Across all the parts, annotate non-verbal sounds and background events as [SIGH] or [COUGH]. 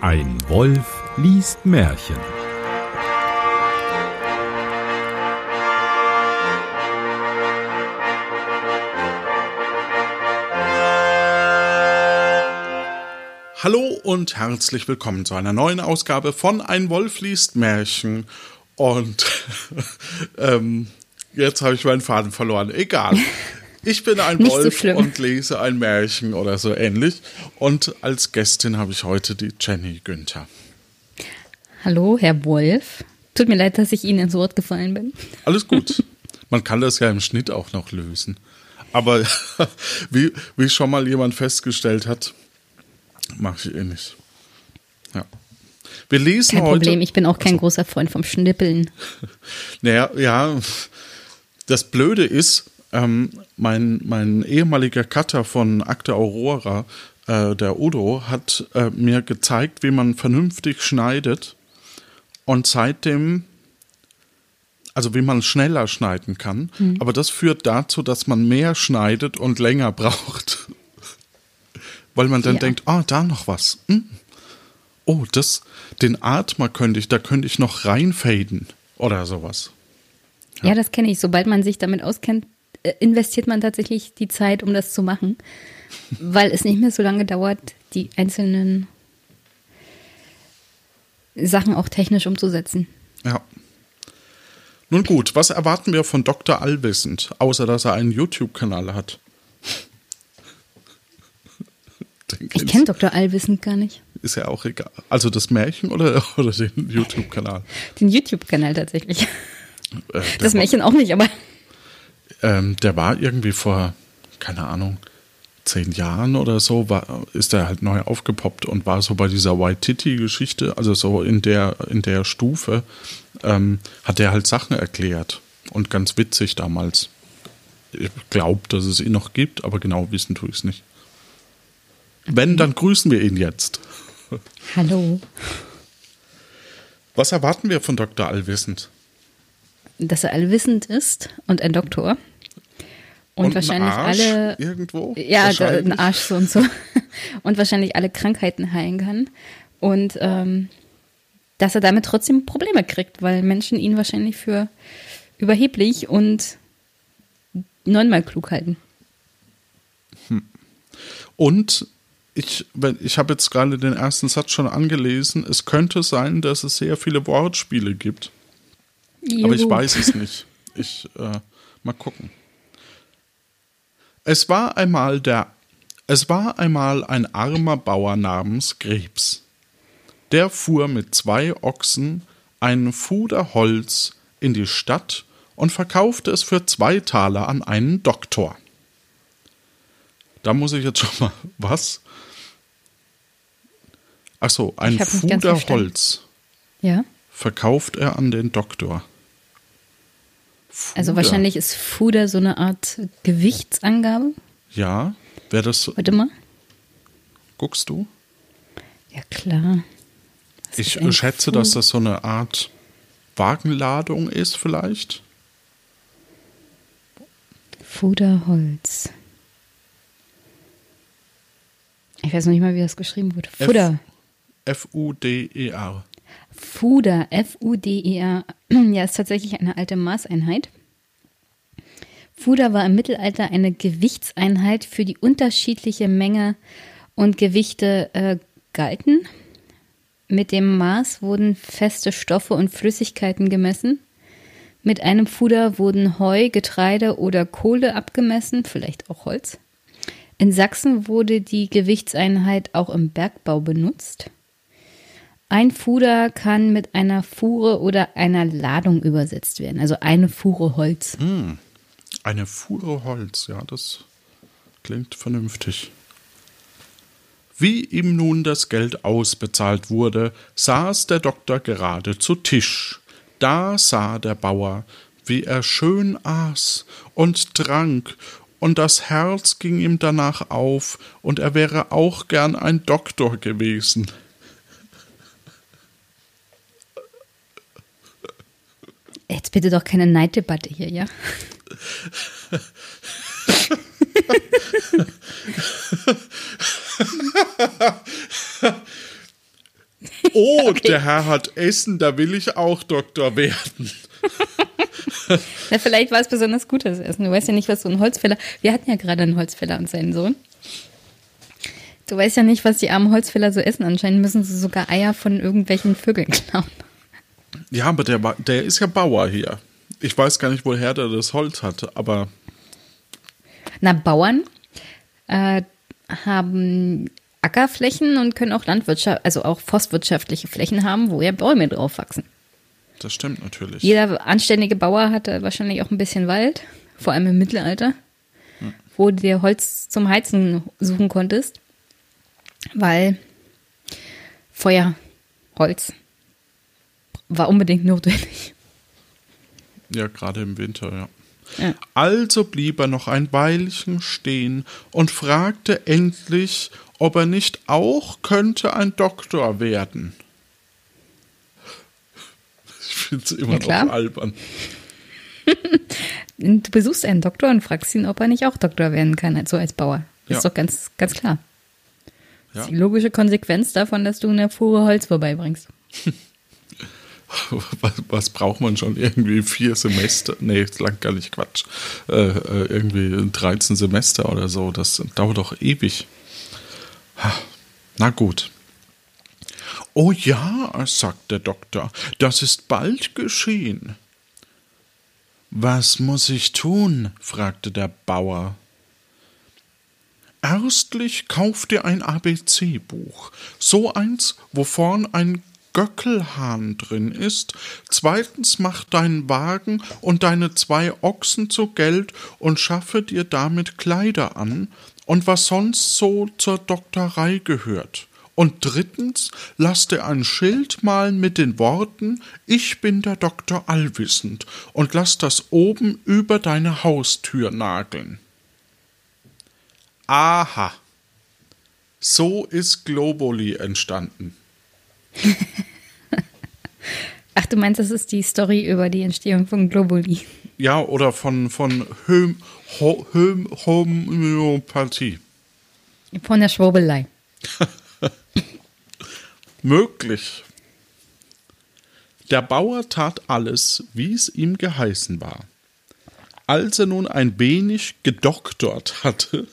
Ein Wolf liest Märchen. Hallo und herzlich willkommen zu einer neuen Ausgabe von Ein Wolf liest Märchen. Und [LAUGHS] ähm, jetzt habe ich meinen Faden verloren. Egal. Ich bin ein Nicht so Wolf schlimm. und lese ein Märchen oder so ähnlich. Und als Gästin habe ich heute die Jenny Günther. Hallo, Herr Wolf. Tut mir leid, dass ich Ihnen ins Wort gefallen bin. Alles gut. [LAUGHS] Man kann das ja im Schnitt auch noch lösen. Aber [LAUGHS] wie, wie schon mal jemand festgestellt hat, mache ich eh nicht. Ja. Wir lesen Kein heute. Problem, ich bin auch kein großer Freund vom Schnippeln. [LAUGHS] Naja, ja, das Blöde ist, ähm, mein, mein ehemaliger Cutter von Akte Aurora, äh, der Udo, hat äh, mir gezeigt, wie man vernünftig schneidet. Und seitdem, also wie man schneller schneiden kann. Aber das führt dazu, dass man mehr schneidet und länger [LAUGHS] braucht. Weil man dann Ja. denkt, ah, da noch was. Hm. Oh, das, den Atmer könnte ich, da könnte ich noch reinfaden oder sowas. Ja, das kenne ich. Sobald man sich damit auskennt, investiert man tatsächlich die Zeit, um das zu machen, weil es nicht mehr so lange dauert, die einzelnen Sachen auch technisch umzusetzen. Ja. Nun gut, was erwarten wir von Dr. Allwissend, außer dass er einen YouTube-Kanal hat? [LAUGHS] Ich kenne Dr. Allwissend gar nicht. Ist ja auch egal. Also das Märchen oder, [LAUGHS] oder den YouTube-Kanal? Den YouTube-Kanal tatsächlich. Äh, Das Märchen auch nicht, aber Ähm, der war irgendwie vor, keine Ahnung, zehn Jahren oder so, war, ist er halt neu aufgepoppt und war so bei dieser Waititi-Geschichte, also so in der, in der Stufe, ähm, hat er halt Sachen erklärt. Und ganz witzig damals. Ich glaube, dass es ihn noch gibt, aber genau wissen tue ich es nicht. Wenn, dann grüßen wir ihn jetzt. hallo. Was erwarten wir von Dr. Allwissend? Dass er allwissend ist und ein Doktor. Und, ein wahrscheinlich Arsch alle. Irgendwo? Ja, ein Arsch so und so. [LAUGHS] Und wahrscheinlich alle Krankheiten heilen kann. Und ähm, dass er damit trotzdem Probleme kriegt, weil Menschen ihn wahrscheinlich für überheblich und neunmal klug halten. Und ich, ich habe jetzt gerade den ersten Satz schon angelesen. Es könnte sein, dass es sehr viele Wortspiele gibt. Aber ich Juhu. weiß es nicht. Ich, äh, mal gucken. Es war einmal der, es war einmal ein armer Bauer namens Krebs. Der fuhr mit zwei Ochsen einen Fuder Holz in die Stadt und verkaufte es für zwei Taler an einen Doktor. Da muss ich jetzt schon mal, [LAUGHS] was? Ach so, ein Fuder. Holz Ja, verkauft er an den Doktor. Also Fuder. wahrscheinlich ist Fuder so eine Art Gewichtsangabe. Ja, wäre das. Warte mal. Guckst du? Ja, klar. Was Ich schätze, Fu- dass das so eine Art Wagenladung ist, vielleicht. Fuderholz. Ich weiß noch nicht mal, wie das geschrieben wird. Fuder. F-U-D-E-R. Fuder, F-U-D-E-R. [CLEARS THROAT] Ja, ist tatsächlich eine alte Maßeinheit. Fuder war im Mittelalter eine Gewichtseinheit für die unterschiedliche Menge und Gewichte äh, galten. Mit dem Maß wurden feste Stoffe und Flüssigkeiten gemessen. Mit einem Fuder wurden Heu, Getreide oder Kohle abgemessen, vielleicht auch Holz. In Sachsen wurde die Gewichtseinheit auch im Bergbau benutzt. Ein Fuder kann mit einer Fuhre oder einer Ladung übersetzt werden, also eine Fuhre Holz. Eine Fuhre Holz, ja, das klingt vernünftig. Wie ihm nun das Geld ausbezahlt wurde, saß der Doktor gerade zu Tisch. Da sah der Bauer, wie er schön aß und trank, und das Herz ging ihm danach auf, und er wäre auch gern ein Doktor gewesen. Jetzt bitte doch keine Neiddebatte hier, ja? [LAUGHS] okay. der Herr hat Essen, da will ich auch Doktor werden. Na, vielleicht war es besonders gutes Essen. Du weißt ja nicht, was so ein Holzfäller. Wir hatten ja gerade einen Holzfäller und seinen Sohn. Du weißt ja nicht, was die armen Holzfäller so essen. Anscheinend müssen sie sogar Eier von irgendwelchen Vögeln klauen. Ja, aber der, der ist ja Bauer hier. Ich weiß gar nicht, woher der das Holz hatte, aber. Na, Bauern äh, haben Ackerflächen und können auch Landwirtschaft, also auch forstwirtschaftliche Flächen haben, wo ja Bäume drauf wachsen. Das stimmt natürlich. Jeder anständige Bauer hatte wahrscheinlich auch ein bisschen Wald, vor allem im Mittelalter, hm. wo du dir Holz zum Heizen suchen konntest, weil Feuer, Holz war unbedingt notwendig. Ja, gerade im Winter, ja. ja. Also blieb er noch ein Weilchen stehen und fragte endlich, ob er nicht auch könnte ein Doktor werden. Ich finde es immer ja, noch albern. [LAUGHS] du besuchst einen Doktor und fragst ihn, ob er nicht auch Doktor werden kann, so also als Bauer. Das ja. ist doch ganz, ganz klar. Das ist die logische Konsequenz davon, dass du eine Fuhre Holz vorbeibringst. [LAUGHS] [LAUGHS] was, was, braucht man schon? Irgendwie vier Semester? Nee, lang gar nicht Quatsch. Äh, äh irgendwie 13 Semester oder so. Das dauert doch ewig. Na gut. Oh ja, sagt der Doktor, das ist bald geschehen. Was muss ich tun? fragte der Bauer. Erstlich kauf dir ein ABC-Buch, so eins, wo vorn ein Göckelhahn drin ist. Zweitens mach deinen Wagen und deine zwei Ochsen zu Geld und schaffe dir damit Kleider an und was sonst so zur Doktorei gehört. Und drittens, lass dir ein Schild malen mit den Worten Ich bin der Doktor Allwissend und lass das oben über deine Haustür nageln. Aha. So ist Globuli entstanden. [LAUGHS] Ach, du meinst, das ist die Story über die Entstehung von Globuli? Ja, oder von, von Hö Hö Homöopathie. Von der Schwurbelei. [LAUGHS] Möglich. Der Bauer tat alles, wie es ihm geheißen war. Als er nun ein wenig gedoktort hatte,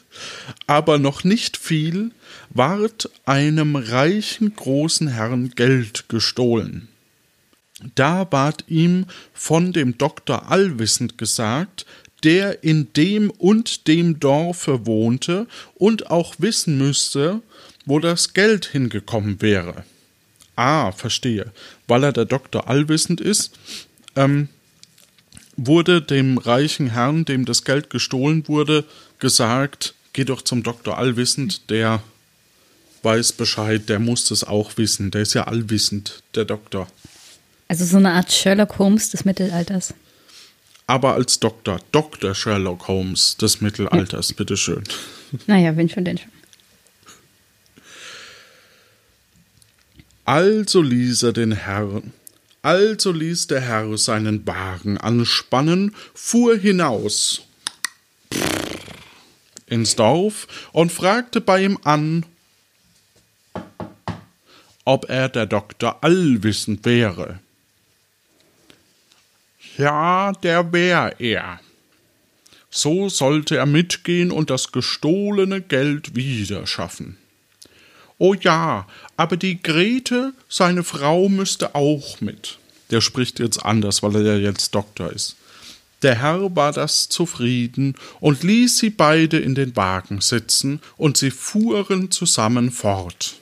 aber noch nicht viel, ward einem reichen großen Herrn Geld gestohlen. Da ward ihm von dem Doktor Allwissend gesagt, der in dem und dem Dorfe wohnte und auch wissen müsste, wo das Geld hingekommen wäre. Ah, verstehe. Weil er der Doktor allwissend ist, ähm, wurde dem reichen Herrn, dem das Geld gestohlen wurde, gesagt, geh doch zum Doktor allwissend, der weiß Bescheid, der muss es auch wissen, der ist ja allwissend, der Doktor. Also so eine Art Sherlock Holmes des Mittelalters. Aber als Doktor, Dr. Sherlock Holmes des Mittelalters, ja. bitteschön. Naja, wenn schon, denn schon. Also ließ er den Herrn, also ließ der Herr seinen Wagen anspannen, fuhr hinaus ins Dorf und fragte bei ihm an, ob er der Doktor allwissend wäre. Ja, der wär er. So sollte er mitgehen und das gestohlene Geld wiederschaffen. Oh ja, aber die Grete, seine Frau, müsste auch mit. Der spricht jetzt anders, weil er ja jetzt Doktor ist. Der Herr war das zufrieden und ließ sie beide in den Wagen sitzen, und sie fuhren zusammen fort.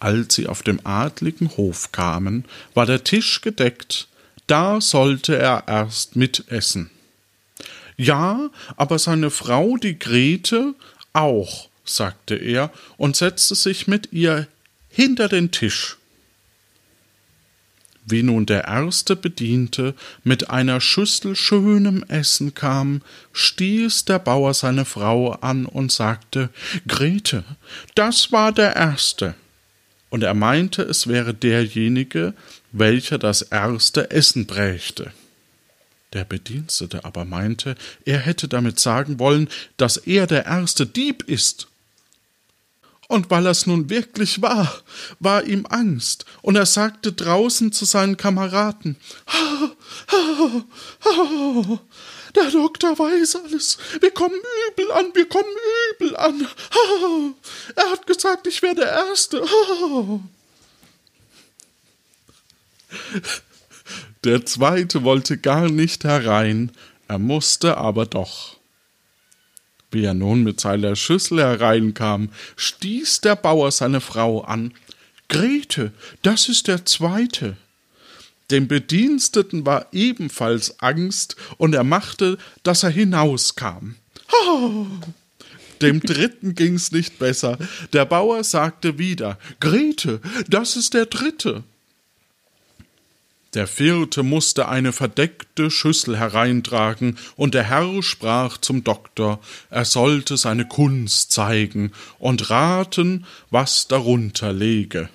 Als sie auf dem adligen Hof kamen, war der Tisch gedeckt, da sollte er erst mitessen. Ja, aber seine Frau, die Grete, auch, sagte er und setzte sich mit ihr hinter den Tisch. Wie nun der erste Bediente mit einer Schüssel schönem Essen kam, stieß der Bauer seine Frau an und sagte Grete, das war der erste. Und er meinte, es wäre derjenige, welcher das erste Essen brächte. Der Bedienstete aber meinte, er hätte damit sagen wollen, dass er der erste Dieb ist. Und weil er's nun wirklich war, war ihm Angst, und er sagte draußen zu seinen Kameraden, ha, ha, ha, der Doktor weiß alles. Wir kommen übel an, wir kommen übel an. Ha, [LAUGHS] er hat gesagt, ich wäre der Erste. Ha. [LAUGHS] Der zweite wollte gar nicht herein, er musste aber doch. Wie er nun mit seiner Schüssel hereinkam, stieß der Bauer seine Frau an. Grete, das ist der zweite. Dem Bediensteten war ebenfalls Angst, und er machte, dass er hinauskam. Oh! Dem dritten ging's nicht besser. Der Bauer sagte wieder Grete, das ist der dritte. Der vierte musste eine verdeckte Schüssel hereintragen, und der Herr sprach zum Doktor, er sollte seine Kunst zeigen und raten, was darunter lege.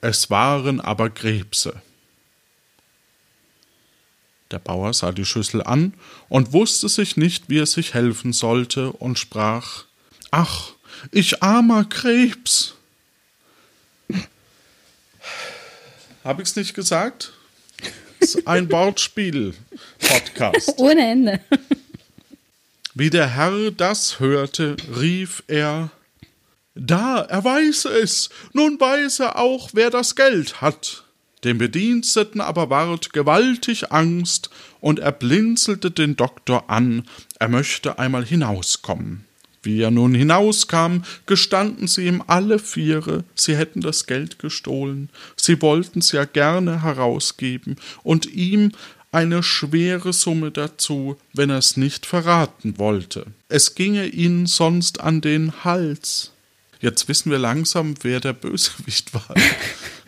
Es waren aber Krebse. Der Bauer sah die Schüssel an und wusste sich nicht, wie er sich helfen sollte, und sprach Ach, ich armer Krebs. Hab ich's nicht gesagt? Ein [LAUGHS] Wortspiel-Podcast. Ohne Ende. Wie der Herr das hörte, rief er Da, er weiß es, nun weiß er auch, wer das Geld hat. Dem Bediensteten aber ward gewaltig Angst, und er blinzelte den Doktor an, er möchte einmal hinauskommen. Wie er nun hinauskam, gestanden sie ihm alle Viere, sie hätten das Geld gestohlen, sie wollten's ja gerne herausgeben und ihm eine schwere Summe dazu, wenn er's nicht verraten wollte. Es ginge ihnen sonst an den Hals. Jetzt wissen wir langsam, wer der Bösewicht war. [LAUGHS]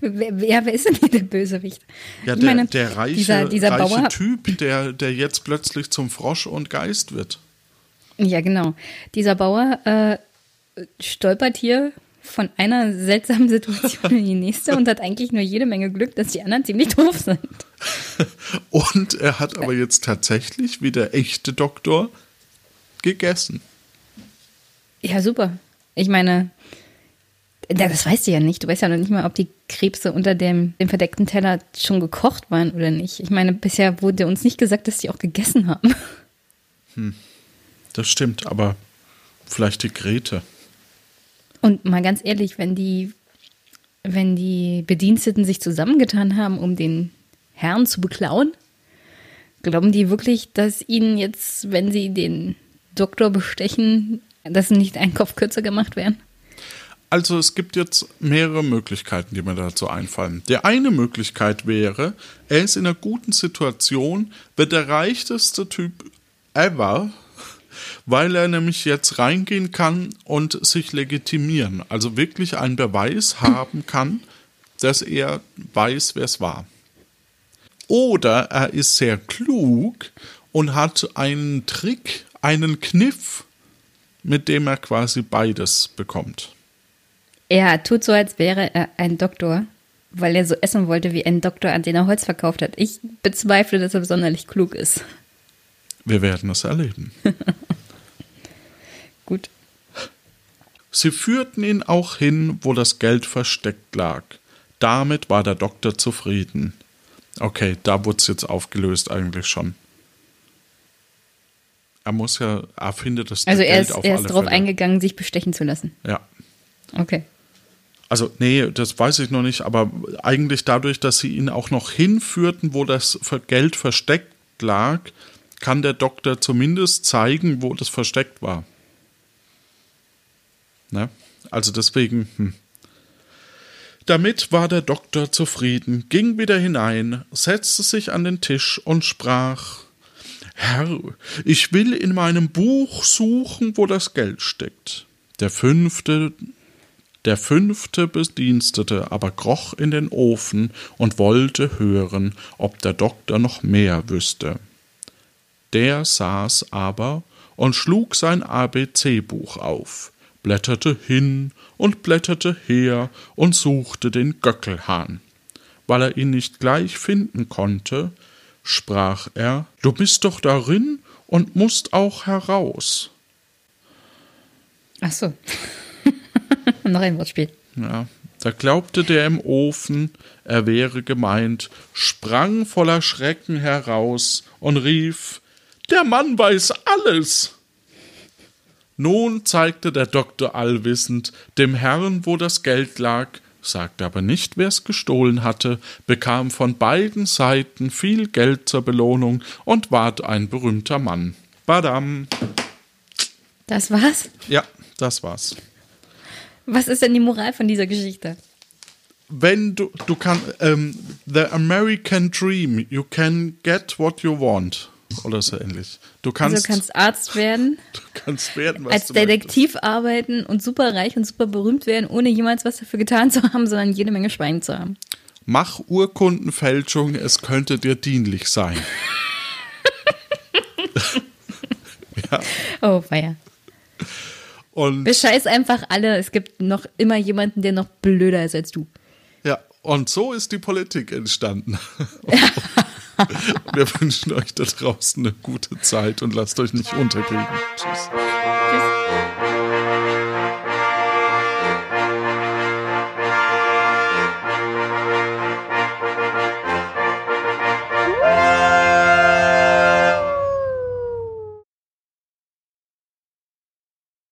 Wer, wer, wer ist denn hier der Bösewicht? Ja, der, meine, der reiche, dieser, dieser reiche Bauer, Typ, der, der jetzt plötzlich zum Frosch und Geist wird. Ja, genau. Dieser Bauer äh, stolpert hier von einer seltsamen Situation in die nächste und hat eigentlich nur jede Menge Glück, dass die anderen ziemlich doof sind. [LAUGHS] Und er hat aber jetzt tatsächlich, wie der echte Doktor, gegessen. Ja, super. Ich meine, das weißt du ja nicht. Du weißt ja noch nicht mal, ob die Krebse unter dem, dem verdeckten Teller schon gekocht waren oder nicht. Ich meine, bisher wurde uns nicht gesagt, dass die auch gegessen haben. Das stimmt, aber vielleicht die Grete. Und mal ganz ehrlich, wenn die, wenn die Bediensteten sich zusammengetan haben, um den Herrn zu beklauen, glauben die wirklich, dass ihnen jetzt, wenn sie den Doktor bestechen, dass nicht ein Kopf kürzer gemacht werden? Also es gibt jetzt mehrere Möglichkeiten, die mir dazu einfallen. Die eine Möglichkeit wäre, er ist in einer guten Situation, wird der reichste Typ ever, weil er nämlich jetzt reingehen kann und sich legitimieren, also wirklich einen Beweis haben kann, dass er weiß, wer es war. Oder er ist sehr klug und hat einen Trick, einen Kniff, mit dem er quasi beides bekommt. Er tut so, als wäre er ein Doktor, weil er so essen wollte wie ein Doktor, an den er Holz verkauft hat. Ich bezweifle, dass er sonderlich klug ist. Wir werden es erleben. [LAUGHS] Gut. Sie führten ihn auch hin, wo das Geld versteckt lag. Damit war der Doktor zufrieden. Okay, da wurde es jetzt aufgelöst eigentlich schon. Er muss ja, er findet das Also er Geld ist, auf er ist darauf Fälle. eingegangen, sich bestechen zu lassen. Ja. Okay. Also, nee, das weiß ich noch nicht, aber eigentlich dadurch, dass sie ihn auch noch hinführten, wo das Geld versteckt lag, kann der Doktor zumindest zeigen, wo das versteckt war. Ne? Also deswegen, hm. Damit war der Doktor zufrieden, ging wieder hinein, setzte sich an den Tisch und sprach Herr, ich will in meinem Buch suchen, wo das Geld steckt. Der fünfte der fünfte Bedienstete aber kroch in den Ofen und wollte hören, ob der Doktor noch mehr wüsste. Der saß aber und schlug sein ABC-Buch auf, blätterte hin und blätterte her und suchte den Göckelhahn. Weil er ihn nicht gleich finden konnte, sprach er, Du bist doch darin und musst auch heraus. Ach so. [LAUGHS] Noch ein Wortspiel. Ja, da glaubte der im Ofen, er wäre gemeint, sprang voller Schrecken heraus und rief, der Mann weiß alles. Nun zeigte der Doktor allwissend dem Herrn, wo das Geld lag, sagte aber nicht, wer's gestohlen hatte, bekam von beiden Seiten viel Geld zur Belohnung und ward ein berühmter Mann. Badam. Das war's? Ja, das war's. Was ist denn die Moral von dieser Geschichte? Wenn du, du kannst, ähm, the American Dream, you can get what you want. Oder so ähnlich. Du kannst, also du kannst Arzt werden, [LAUGHS] du kannst werden, was als du Detektiv arbeiten und super reich und super berühmt werden, ohne jemals was dafür getan zu haben, sondern jede Menge Schwein zu haben. Mach Urkundenfälschung, es könnte dir dienlich sein. [LAUGHS] [LAUGHS] ja. Oh, feier. Und Bescheiß einfach alle, es gibt noch immer jemanden, der noch blöder ist als du. Ja, und so ist die Politik entstanden. [LAUGHS] Wir wünschen euch da draußen eine gute Zeit und lasst euch nicht unterkriegen. Tschüss.